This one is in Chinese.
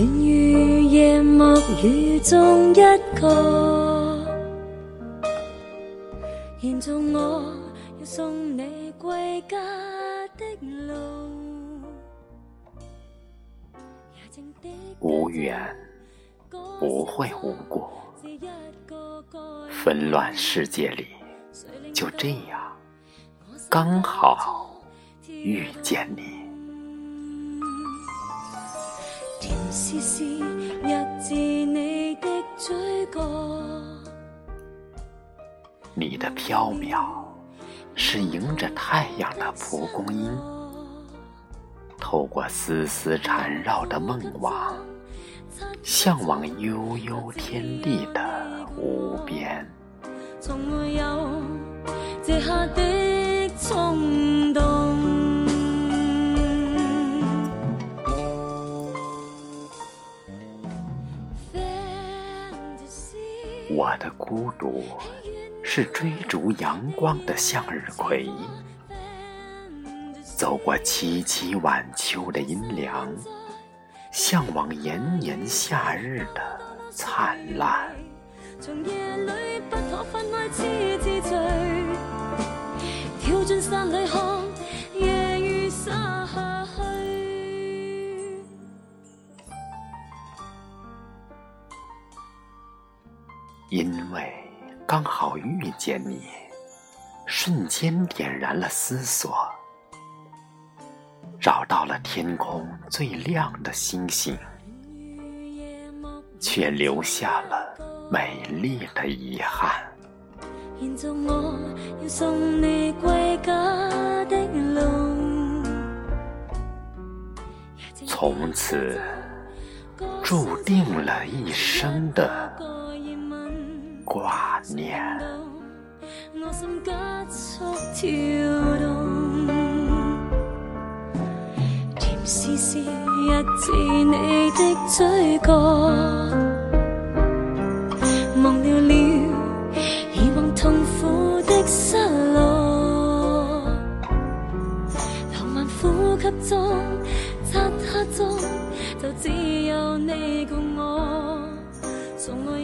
留恋于夜幕雨中一个，现做我要送你归家的路。无缘不会无故，纷乱世界里，就这样刚好遇见你。你的，飘渺是迎着太阳的蒲公英，透过丝丝缠绕的梦网，向往悠悠天地的无边。我的孤独是追逐阳光的向日葵，走过凄凄晚秋的阴凉，向往炎炎夏日的灿烂。长夜里不可分开，痴痴醉，跳进山里看因为刚好遇见你，瞬间点燃了思索，找到了天空最亮的星星，却留下了美丽的遗憾。现做我要送你归家的路，从此注定了一生的挂念。我心急速跳动，甜丝丝入自你的嘴角，忘掉了以往痛苦的失落，浪漫呼吸中，漆黑中，就只有你共我，从没有。